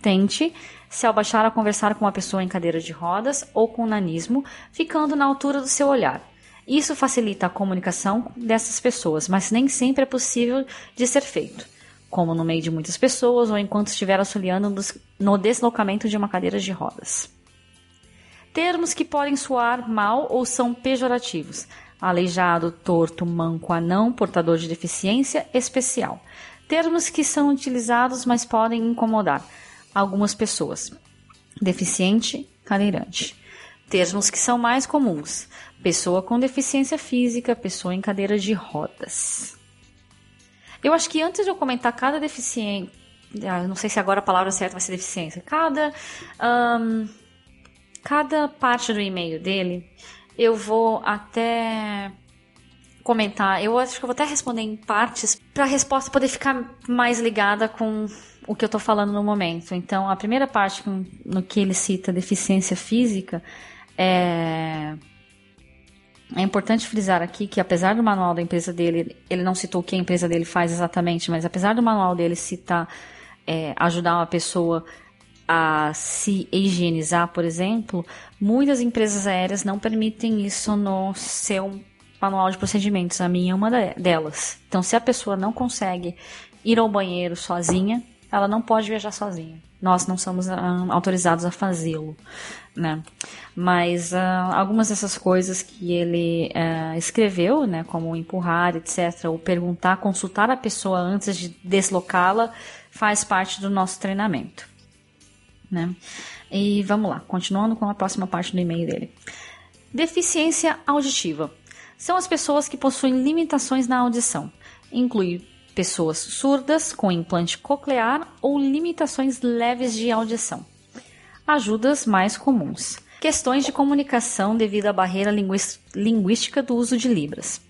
Tente se abaixar a conversar com uma pessoa em cadeira de rodas ou com nanismo, ficando na altura do seu olhar. Isso facilita a comunicação dessas pessoas, mas nem sempre é possível de ser feito, como no meio de muitas pessoas ou enquanto estiver auxiliando no deslocamento de uma cadeira de rodas. Termos que podem soar mal ou são pejorativos: aleijado, torto, manco, anão, portador de deficiência especial. Termos que são utilizados, mas podem incomodar algumas pessoas. Deficiente, cadeirante. Termos que são mais comuns: pessoa com deficiência física, pessoa em cadeira de rodas. Eu acho que antes de eu comentar cada deficiente, ah, não sei se agora a palavra certa vai ser deficiência, cada um, cada parte do e-mail dele, eu vou até comentar. Eu acho que eu vou até responder em partes para a resposta poder ficar mais ligada com o que eu estou falando no momento. Então, a primeira parte no que ele cita deficiência física é é importante frisar aqui que apesar do manual da empresa dele, ele não citou o que a empresa dele faz exatamente, mas apesar do manual dele citar é, ajudar uma pessoa a se higienizar, por exemplo, muitas empresas aéreas não permitem isso no seu manual de procedimentos. A minha é uma delas. Então, se a pessoa não consegue ir ao banheiro sozinha, ela não pode viajar sozinha. Nós não somos uh, autorizados a fazê-lo, né? Mas uh, algumas dessas coisas que ele uh, escreveu, né, como empurrar, etc., ou perguntar, consultar a pessoa antes de deslocá-la, faz parte do nosso treinamento, né? E vamos lá, continuando com a próxima parte do e-mail dele. Deficiência auditiva. São as pessoas que possuem limitações na audição. Inclui pessoas surdas com implante coclear ou limitações leves de audição. Ajudas mais comuns. Questões de comunicação devido à barreira linguística do uso de Libras.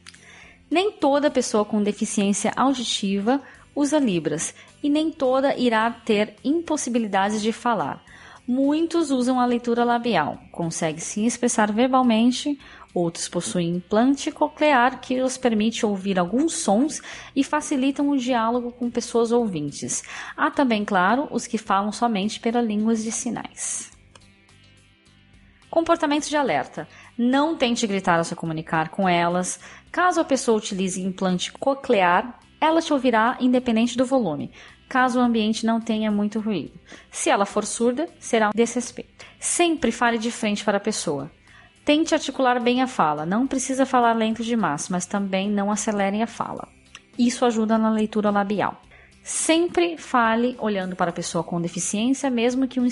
Nem toda pessoa com deficiência auditiva usa Libras e nem toda irá ter impossibilidades de falar. Muitos usam a leitura labial, conseguem se expressar verbalmente Outros possuem implante coclear que os permite ouvir alguns sons e facilitam o diálogo com pessoas ouvintes. Há também, claro, os que falam somente pela língua de sinais. Comportamento de alerta. Não tente gritar ao se comunicar com elas. Caso a pessoa utilize implante coclear, ela te ouvirá independente do volume, caso o ambiente não tenha muito ruído. Se ela for surda, será um desrespeito. Sempre fale de frente para a pessoa. Tente articular bem a fala. Não precisa falar lento demais, mas também não acelerem a fala. Isso ajuda na leitura labial. Sempre fale olhando para a pessoa com deficiência, mesmo que um,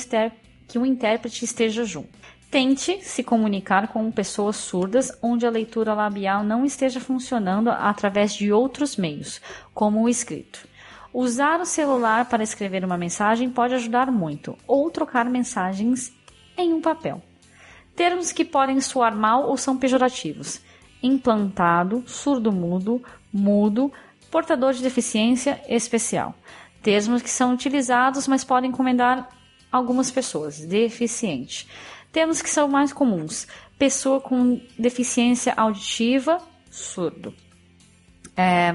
que um intérprete esteja junto. Tente se comunicar com pessoas surdas onde a leitura labial não esteja funcionando através de outros meios, como o escrito. Usar o celular para escrever uma mensagem pode ajudar muito, ou trocar mensagens em um papel. Termos que podem soar mal ou são pejorativos: implantado, surdo-mudo, mudo, portador de deficiência especial. Termos que são utilizados, mas podem encomendar algumas pessoas: deficiente. Termos que são mais comuns: pessoa com deficiência auditiva, surdo. É,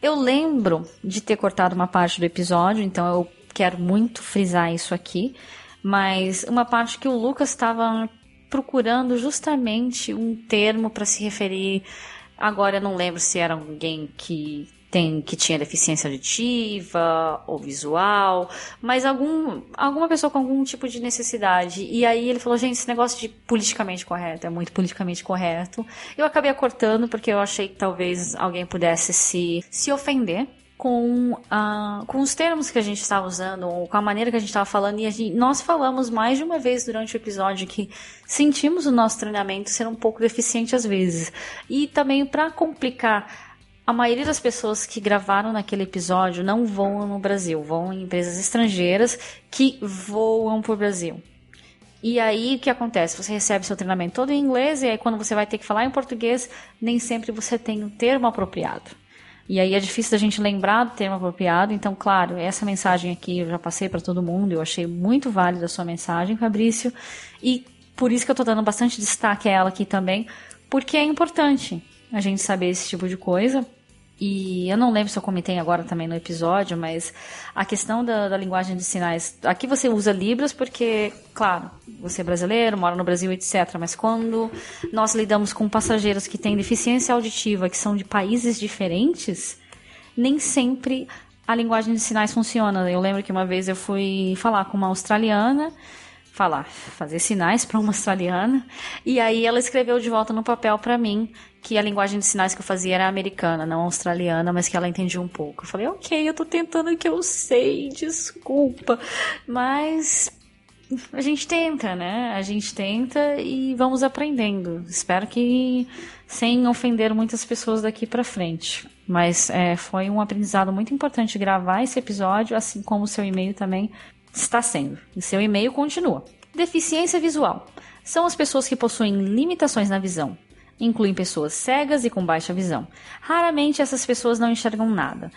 eu lembro de ter cortado uma parte do episódio, então eu quero muito frisar isso aqui mas uma parte que o Lucas estava procurando justamente um termo para se referir. Agora eu não lembro se era alguém que tem que tinha deficiência auditiva ou visual, mas algum, alguma pessoa com algum tipo de necessidade. E aí ele falou, gente, esse negócio de politicamente correto é muito politicamente correto. Eu acabei cortando porque eu achei que talvez alguém pudesse se, se ofender com, uh, com os termos que a gente estava usando, ou com a maneira que a gente estava falando, e gente, nós falamos mais de uma vez durante o episódio que sentimos o nosso treinamento ser um pouco deficiente às vezes. E também para complicar, a maioria das pessoas que gravaram naquele episódio não voam no Brasil, vão em empresas estrangeiras que voam para o Brasil. E aí o que acontece? Você recebe seu treinamento todo em inglês, e aí quando você vai ter que falar em português, nem sempre você tem um termo apropriado. E aí é difícil da gente lembrar do termo apropriado. Então, claro, essa mensagem aqui eu já passei para todo mundo. Eu achei muito válida a sua mensagem, Fabrício. E por isso que eu estou dando bastante destaque a ela aqui também, porque é importante a gente saber esse tipo de coisa. E eu não lembro se eu comentei agora também no episódio, mas a questão da, da, linguagem de sinais. Aqui você usa Libras porque, claro, você é brasileiro, mora no Brasil, etc. Mas quando nós lidamos com passageiros que têm deficiência auditiva, que são de países diferentes, nem sempre a linguagem de sinais funciona. Eu lembro que uma vez eu fui falar com uma australiana falar, fazer sinais para uma australiana. E aí ela escreveu de volta no papel para mim que a linguagem de sinais que eu fazia era americana, não australiana, mas que ela entendia um pouco. Eu falei, ok, eu tô tentando o que eu sei, desculpa. Mas a gente tenta, né? A gente tenta e vamos aprendendo. Espero que sem ofender muitas pessoas daqui para frente. Mas é, foi um aprendizado muito importante gravar esse episódio, assim como o seu e-mail também está sendo. E seu e-mail continua. Deficiência visual. São as pessoas que possuem limitações na visão. Incluem pessoas cegas e com baixa visão. Raramente essas pessoas não enxergam nada.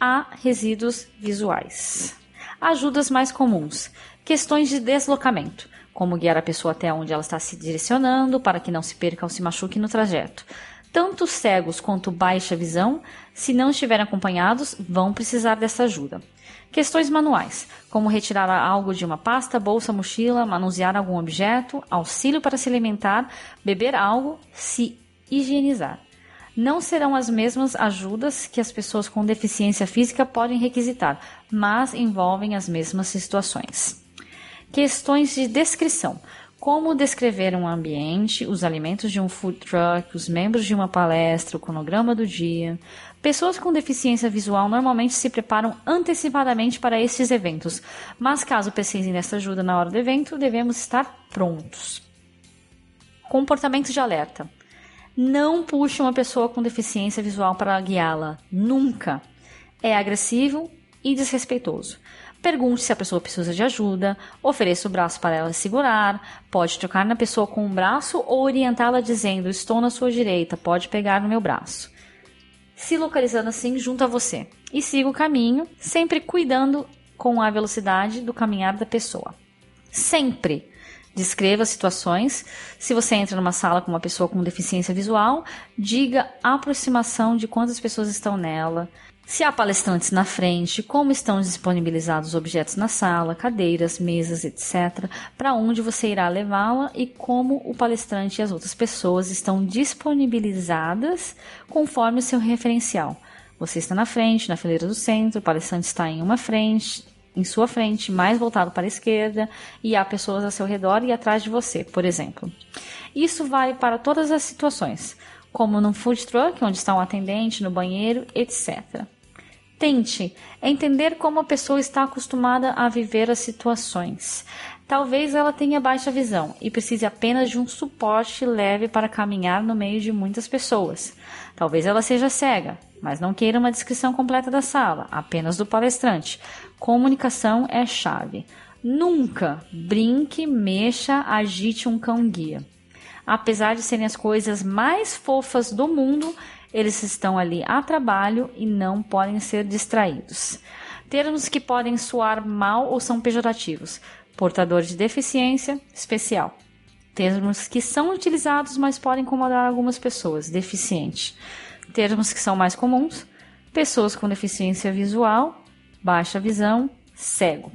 Há resíduos visuais. Ajudas mais comuns. Questões de deslocamento, como guiar a pessoa até onde ela está se direcionando para que não se perca ou se machuque no trajeto. Tanto cegos quanto baixa visão, se não estiverem acompanhados, vão precisar dessa ajuda. Questões manuais, como retirar algo de uma pasta, bolsa, mochila, manusear algum objeto, auxílio para se alimentar, beber algo, se higienizar. Não serão as mesmas ajudas que as pessoas com deficiência física podem requisitar, mas envolvem as mesmas situações. Questões de descrição, como descrever um ambiente, os alimentos de um food truck, os membros de uma palestra, o cronograma do dia. Pessoas com deficiência visual normalmente se preparam antecipadamente para estes eventos, mas caso precisem dessa ajuda na hora do evento, devemos estar prontos. Comportamento de alerta. Não puxe uma pessoa com deficiência visual para guiá-la. Nunca. É agressivo e desrespeitoso. Pergunte se a pessoa precisa de ajuda, ofereça o braço para ela segurar, pode tocar na pessoa com o braço ou orientá-la dizendo: Estou na sua direita, pode pegar no meu braço. Se localizando assim junto a você. E siga o caminho, sempre cuidando com a velocidade do caminhar da pessoa. Sempre descreva situações. Se você entra numa sala com uma pessoa com deficiência visual, diga a aproximação de quantas pessoas estão nela, se há palestrantes na frente, como estão disponibilizados objetos na sala, cadeiras, mesas, etc., para onde você irá levá-la e como o palestrante e as outras pessoas estão disponibilizadas conforme o seu referencial. Você está na frente, na fileira do centro, o palestrante está em uma frente, em sua frente, mais voltado para a esquerda, e há pessoas ao seu redor e atrás de você, por exemplo. Isso vale para todas as situações, como num food truck, onde está um atendente, no banheiro, etc. Tente entender como a pessoa está acostumada a viver as situações. Talvez ela tenha baixa visão e precise apenas de um suporte leve para caminhar no meio de muitas pessoas. Talvez ela seja cega, mas não queira uma descrição completa da sala, apenas do palestrante. Comunicação é chave. Nunca brinque, mexa, agite um cão-guia. Apesar de serem as coisas mais fofas do mundo, eles estão ali a trabalho e não podem ser distraídos. Termos que podem soar mal ou são pejorativos. Portador de deficiência especial. Termos que são utilizados, mas podem incomodar algumas pessoas. Deficiente. Termos que são mais comuns. Pessoas com deficiência visual, baixa visão, cego.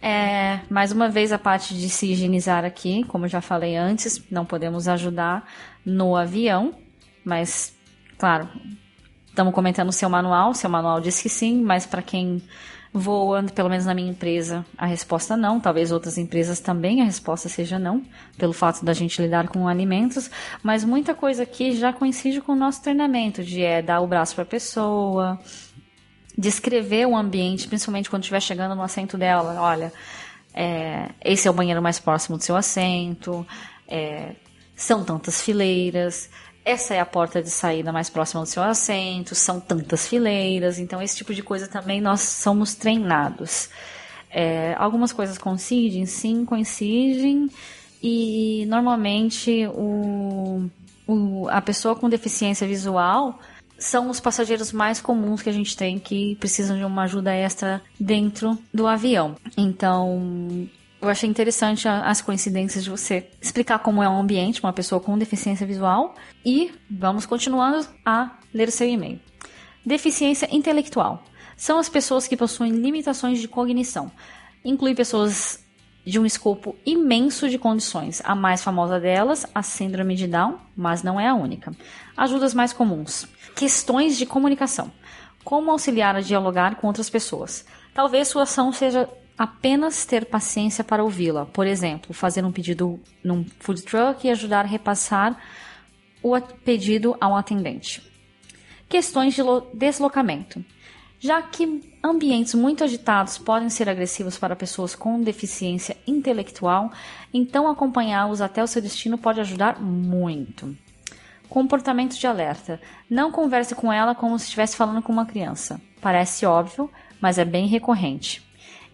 É, mais uma vez a parte de se higienizar aqui, como já falei antes, não podemos ajudar no avião, mas, claro, estamos comentando o seu manual. Seu manual diz que sim, mas para quem voa, pelo menos na minha empresa, a resposta não. Talvez outras empresas também a resposta seja não, pelo fato da gente lidar com alimentos. Mas muita coisa aqui já coincide com o nosso treinamento, de é, dar o braço para a pessoa, descrever o ambiente, principalmente quando estiver chegando no assento dela. Olha, é, esse é o banheiro mais próximo do seu assento. É, são tantas fileiras essa é a porta de saída mais próxima do seu assento, são tantas fileiras, então esse tipo de coisa também nós somos treinados. É, algumas coisas coincidem, sim, coincidem, e normalmente o, o, a pessoa com deficiência visual são os passageiros mais comuns que a gente tem que precisam de uma ajuda extra dentro do avião. Então, eu achei interessante as coincidências de você explicar como é um ambiente, uma pessoa com deficiência visual. E vamos continuando a ler seu e-mail. Deficiência intelectual. São as pessoas que possuem limitações de cognição. Inclui pessoas de um escopo imenso de condições. A mais famosa delas, a síndrome de Down, mas não é a única. Ajudas mais comuns. Questões de comunicação. Como auxiliar a dialogar com outras pessoas. Talvez sua ação seja apenas ter paciência para ouvi-la. Por exemplo, fazer um pedido num food truck e ajudar a repassar o pedido ao atendente. Questões de deslocamento. Já que ambientes muito agitados podem ser agressivos para pessoas com deficiência intelectual, então acompanhá-los até o seu destino pode ajudar muito. Comportamento de alerta. Não converse com ela como se estivesse falando com uma criança. Parece óbvio, mas é bem recorrente.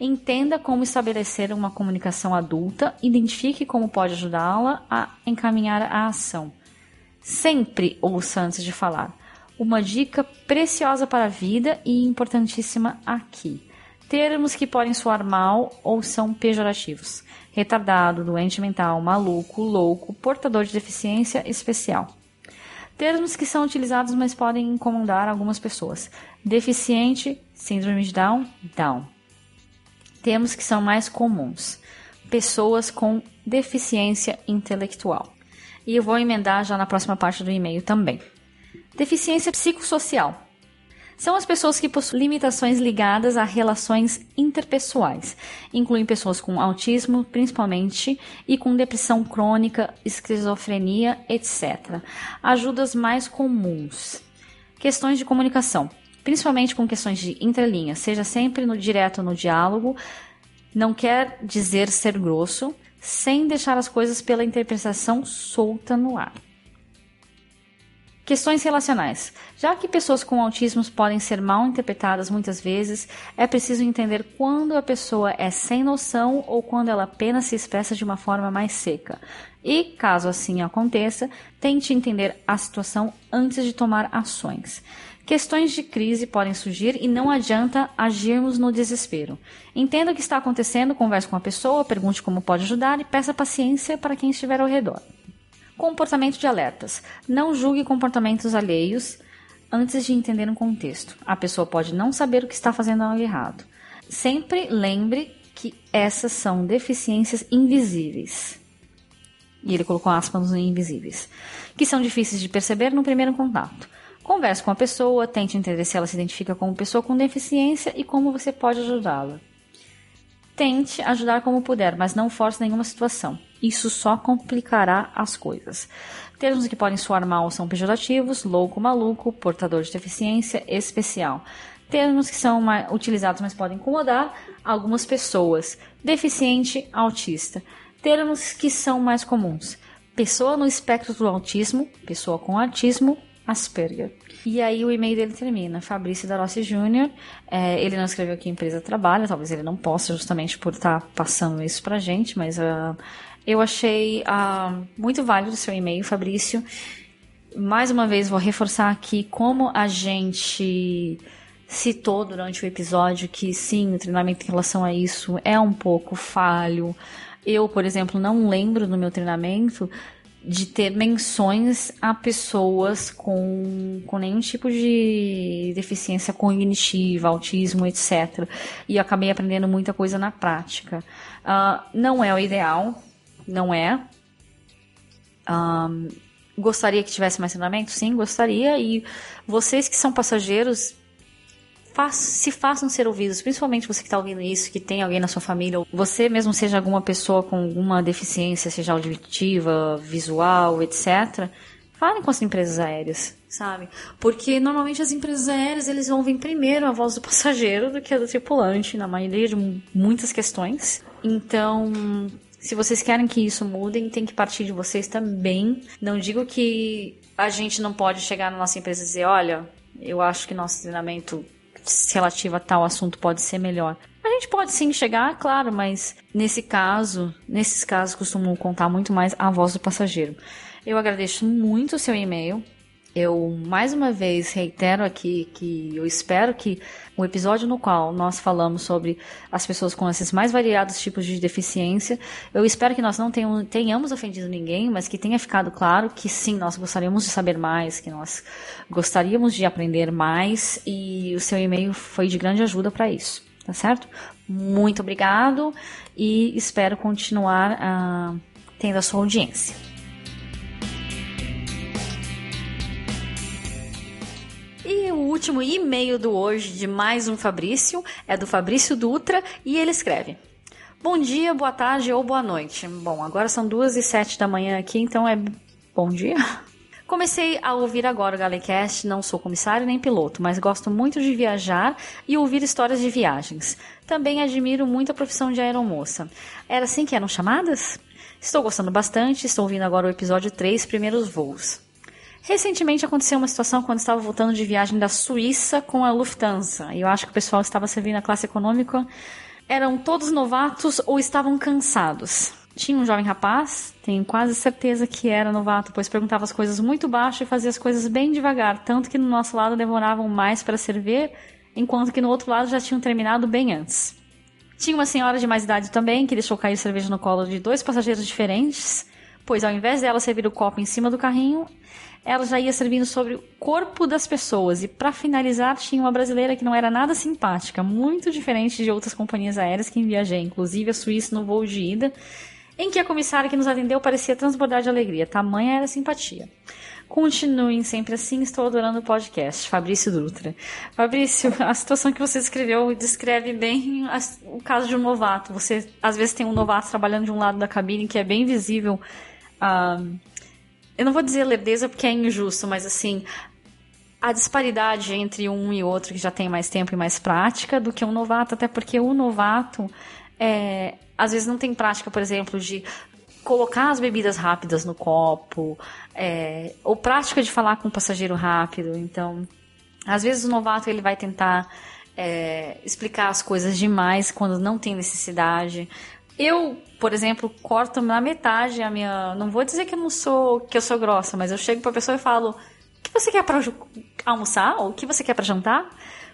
Entenda como estabelecer uma comunicação adulta, identifique como pode ajudá-la a encaminhar a ação. Sempre ouça antes de falar. Uma dica preciosa para a vida e importantíssima aqui. Termos que podem soar mal ou são pejorativos. Retardado, doente mental, maluco, louco, portador de deficiência especial. Termos que são utilizados, mas podem incomodar algumas pessoas. Deficiente, síndrome de Down, Down. Termos que são mais comuns. Pessoas com deficiência intelectual. E eu vou emendar já na próxima parte do e-mail também. Deficiência psicossocial. São as pessoas que possuem limitações ligadas a relações interpessoais. Incluem pessoas com autismo, principalmente, e com depressão crônica, esquizofrenia, etc. Ajudas mais comuns. Questões de comunicação, principalmente com questões de entrelinhas, seja sempre no direto no diálogo. Não quer dizer ser grosso, sem deixar as coisas pela interpretação solta no ar. Questões relacionais. Já que pessoas com autismo podem ser mal interpretadas muitas vezes, é preciso entender quando a pessoa é sem noção ou quando ela apenas se expressa de uma forma mais seca. E, caso assim aconteça, tente entender a situação antes de tomar ações. Questões de crise podem surgir e não adianta agirmos no desespero. Entenda o que está acontecendo, converse com a pessoa, pergunte como pode ajudar e peça paciência para quem estiver ao redor. Comportamento de alertas. Não julgue comportamentos alheios antes de entender um contexto. A pessoa pode não saber o que está fazendo algo errado. Sempre lembre que essas são deficiências invisíveis. E ele colocou aspas nos invisíveis, que são difíceis de perceber no primeiro contato. Converse com a pessoa, tente entender se ela se identifica como pessoa com deficiência e como você pode ajudá-la. Tente ajudar como puder, mas não force nenhuma situação. Isso só complicará as coisas. Termos que podem soar mal são pejorativos, louco, maluco, portador de deficiência especial. Termos que são utilizados, mas podem incomodar algumas pessoas. Deficiente, autista. Termos que são mais comuns. Pessoa no espectro do autismo, pessoa com autismo, Asperger. E aí o e-mail dele termina, Fabrício Darossi Júnior, é, ele não escreveu que empresa trabalha, talvez ele não possa justamente por estar tá passando isso pra gente, mas uh, eu achei uh, muito válido o seu e-mail, Fabrício. Mais uma vez vou reforçar aqui como a gente citou durante o episódio que sim, o treinamento em relação a isso é um pouco falho. Eu, por exemplo, não lembro no meu treinamento de ter menções a pessoas com, com nenhum tipo de deficiência cognitiva, autismo, etc. E eu acabei aprendendo muita coisa na prática. Uh, não é o ideal, não é. Um, gostaria que tivesse mais treinamento? Sim, gostaria. E vocês que são passageiros, se façam ser ouvidos, principalmente você que está ouvindo isso, que tem alguém na sua família, ou você mesmo seja alguma pessoa com alguma deficiência, seja auditiva, visual, etc. Falem com as empresas aéreas, sabe? Porque normalmente as empresas aéreas eles vão vir primeiro a voz do passageiro do que a do tripulante, na maioria de muitas questões. Então, se vocês querem que isso mude, tem que partir de vocês também. Não digo que a gente não pode chegar na nossa empresa e dizer, olha, eu acho que nosso treinamento relativo a tal assunto pode ser melhor. A gente pode sim chegar, claro, mas nesse caso, nesses casos costumo contar muito mais a voz do passageiro. Eu agradeço muito o seu e-mail. Eu mais uma vez reitero aqui que eu espero que o episódio no qual nós falamos sobre as pessoas com esses mais variados tipos de deficiência, eu espero que nós não tenhamos ofendido ninguém, mas que tenha ficado claro que sim, nós gostaríamos de saber mais, que nós gostaríamos de aprender mais e o seu e-mail foi de grande ajuda para isso, tá certo? Muito obrigado e espero continuar uh, tendo a sua audiência. O último e-mail do hoje de mais um Fabrício é do Fabrício Dutra e ele escreve: Bom dia, boa tarde ou boa noite. Bom, agora são duas e sete da manhã aqui, então é bom dia. Comecei a ouvir agora o Galecast, não sou comissário nem piloto, mas gosto muito de viajar e ouvir histórias de viagens. Também admiro muito a profissão de aeromoça. Era assim que eram chamadas? Estou gostando bastante, estou ouvindo agora o episódio 3, Primeiros Voos. Recentemente aconteceu uma situação quando estava voltando de viagem da Suíça com a Lufthansa. E eu acho que o pessoal estava servindo a classe econômica. Eram todos novatos ou estavam cansados. Tinha um jovem rapaz, tenho quase certeza que era novato, pois perguntava as coisas muito baixo e fazia as coisas bem devagar, tanto que no nosso lado demoravam mais para servir, enquanto que no outro lado já tinham terminado bem antes. Tinha uma senhora de mais idade também, que deixou cair cerveja no colo de dois passageiros diferentes, pois ao invés dela servir o copo em cima do carrinho, ela já ia servindo sobre o corpo das pessoas. E para finalizar, tinha uma brasileira que não era nada simpática, muito diferente de outras companhias aéreas que viajei, inclusive a Suíça no voo de ida, em que a comissária que nos atendeu parecia transbordar de alegria, tamanha era a simpatia. Continuem sempre assim, estou adorando o podcast. Fabrício Dutra. Fabrício, a situação que você escreveu descreve bem o caso de um novato. Você, às vezes, tem um novato trabalhando de um lado da cabine que é bem visível. Uh, eu não vou dizer lerdeza porque é injusto, mas assim, a disparidade entre um e outro que já tem mais tempo e mais prática do que um novato, até porque o novato é, às vezes não tem prática, por exemplo, de colocar as bebidas rápidas no copo, é, ou prática de falar com o passageiro rápido. Então, às vezes o novato ele vai tentar é, explicar as coisas demais quando não tem necessidade. Eu, por exemplo, corto na metade a minha. Não vou dizer que eu não sou que eu sou grossa, mas eu chego para a pessoa e falo: "O que você quer para almoçar? Ou o que você quer para jantar?"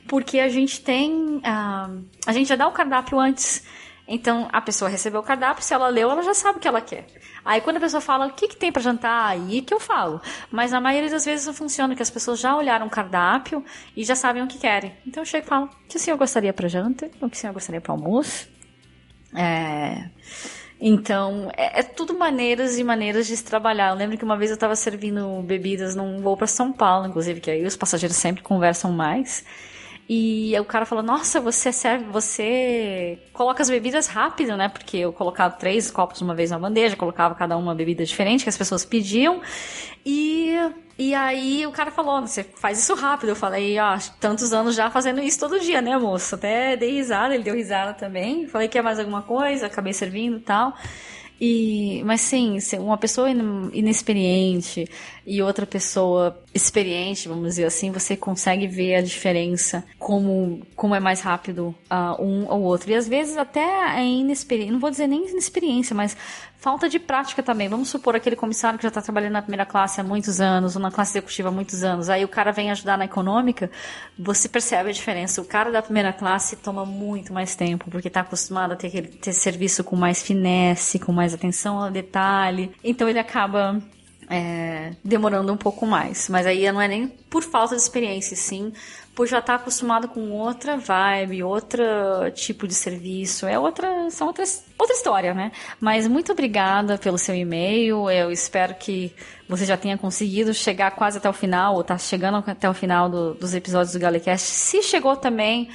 Porque a gente tem, uh, a gente já dá o cardápio antes. Então a pessoa recebeu o cardápio, se ela leu, ela já sabe o que ela quer. Aí quando a pessoa fala o que, que tem para jantar, aí que eu falo. Mas na maioria das vezes funciona, que as pessoas já olharam o cardápio e já sabem o que querem. Então eu chego e falo: o que o senhor gostaria para janta? O que o senhor gostaria para almoço? É. Então, é, é, tudo maneiras e maneiras de se trabalhar. Eu lembro que uma vez eu estava servindo bebidas num voo para São Paulo, inclusive, que aí os passageiros sempre conversam mais. E o cara falou: Nossa, você serve, você coloca as bebidas rápido, né? Porque eu colocava três copos uma vez na bandeja, colocava cada uma bebida diferente que as pessoas pediam. E, e aí o cara falou: Você faz isso rápido. Eu falei: Ó, tantos anos já fazendo isso todo dia, né, moço? Até dei risada, ele deu risada também. Falei: Quer mais alguma coisa? Acabei servindo e tal. E, mas sim, uma pessoa inexperiente e outra pessoa experiente, vamos dizer assim, você consegue ver a diferença, como, como é mais rápido uh, um ou outro. E às vezes até é inexperiência, não vou dizer nem inexperiência, mas falta de prática também. Vamos supor aquele comissário que já está trabalhando na primeira classe há muitos anos, ou na classe executiva há muitos anos, aí o cara vem ajudar na econômica, você percebe a diferença. O cara da primeira classe toma muito mais tempo, porque está acostumado a ter, ter serviço com mais finesse, com mais atenção ao detalhe. Então ele acaba é, demorando um pouco mais. Mas aí não é nem por falta de experiência, sim por já estar tá acostumado com outra vibe, outro tipo de serviço. É outra, são outras, outra história, né? Mas muito obrigada pelo seu e-mail. Eu espero que você já tenha conseguido chegar quase até o final, ou está chegando até o final do, dos episódios do Galecast. Se chegou também,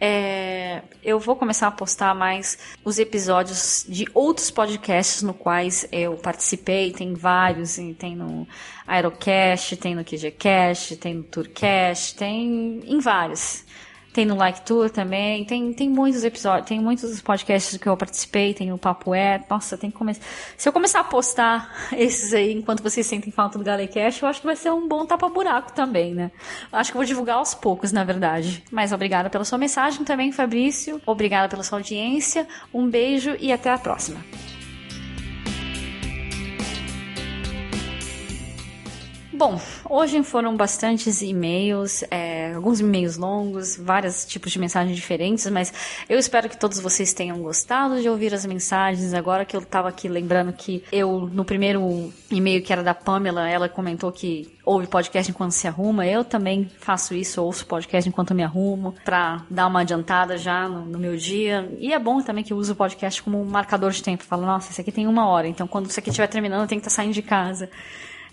é, eu vou começar a postar mais os episódios de outros podcasts no quais eu participei. Tem vários, tem no Aerocast, tem no QGCast, tem no Tourcast, tem em vários. Tem no Like Tour também, tem, tem muitos episódios, tem muitos podcasts que eu participei, tem o Papo É. Nossa, tem que começar. Se eu começar a postar esses aí enquanto vocês sentem falta do Galecast, eu acho que vai ser um bom tapa-buraco também, né? Acho que eu vou divulgar aos poucos, na verdade. Mas obrigada pela sua mensagem também, Fabrício. Obrigada pela sua audiência. Um beijo e até a próxima. Bom, hoje foram bastantes e-mails, é, alguns e-mails longos, vários tipos de mensagens diferentes, mas eu espero que todos vocês tenham gostado de ouvir as mensagens. Agora que eu estava aqui lembrando que eu, no primeiro e-mail que era da Pamela, ela comentou que ouve podcast enquanto se arruma. Eu também faço isso, ouço podcast enquanto me arrumo, para dar uma adiantada já no, no, meu dia. E é bom também que eu uso o podcast como um marcador de tempo. Falo, nossa, esse aqui tem uma hora, então quando isso aqui estiver terminando, eu tenho que estar tá saindo de casa.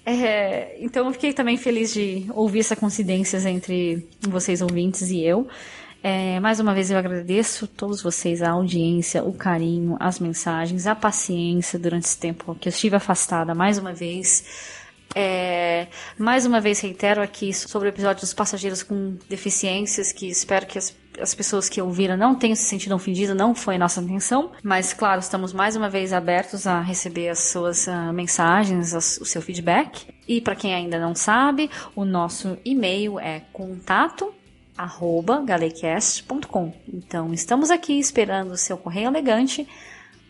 É, então eu fiquei também feliz de ouvir essa coincidência entre vocês ouvintes e eu. É, mais uma vez eu agradeço a todos vocês, a audiência, o carinho, as mensagens, a paciência durante esse tempo que eu estive afastada mais uma vez. É, mais uma vez reitero aqui sobre o episódio dos passageiros com deficiências, que espero que as, as pessoas que ouviram não tenham se sentido ofendidas, não foi nossa intenção, mas claro, estamos mais uma vez abertos a receber as suas uh, mensagens, as, o seu feedback. E para quem ainda não sabe, o nosso e-mail é contato arroba galecast.com. Então, estamos aqui esperando o seu correio elegante.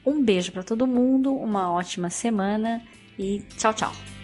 Um beijo para todo mundo, uma ótima semana e tchau, tchau.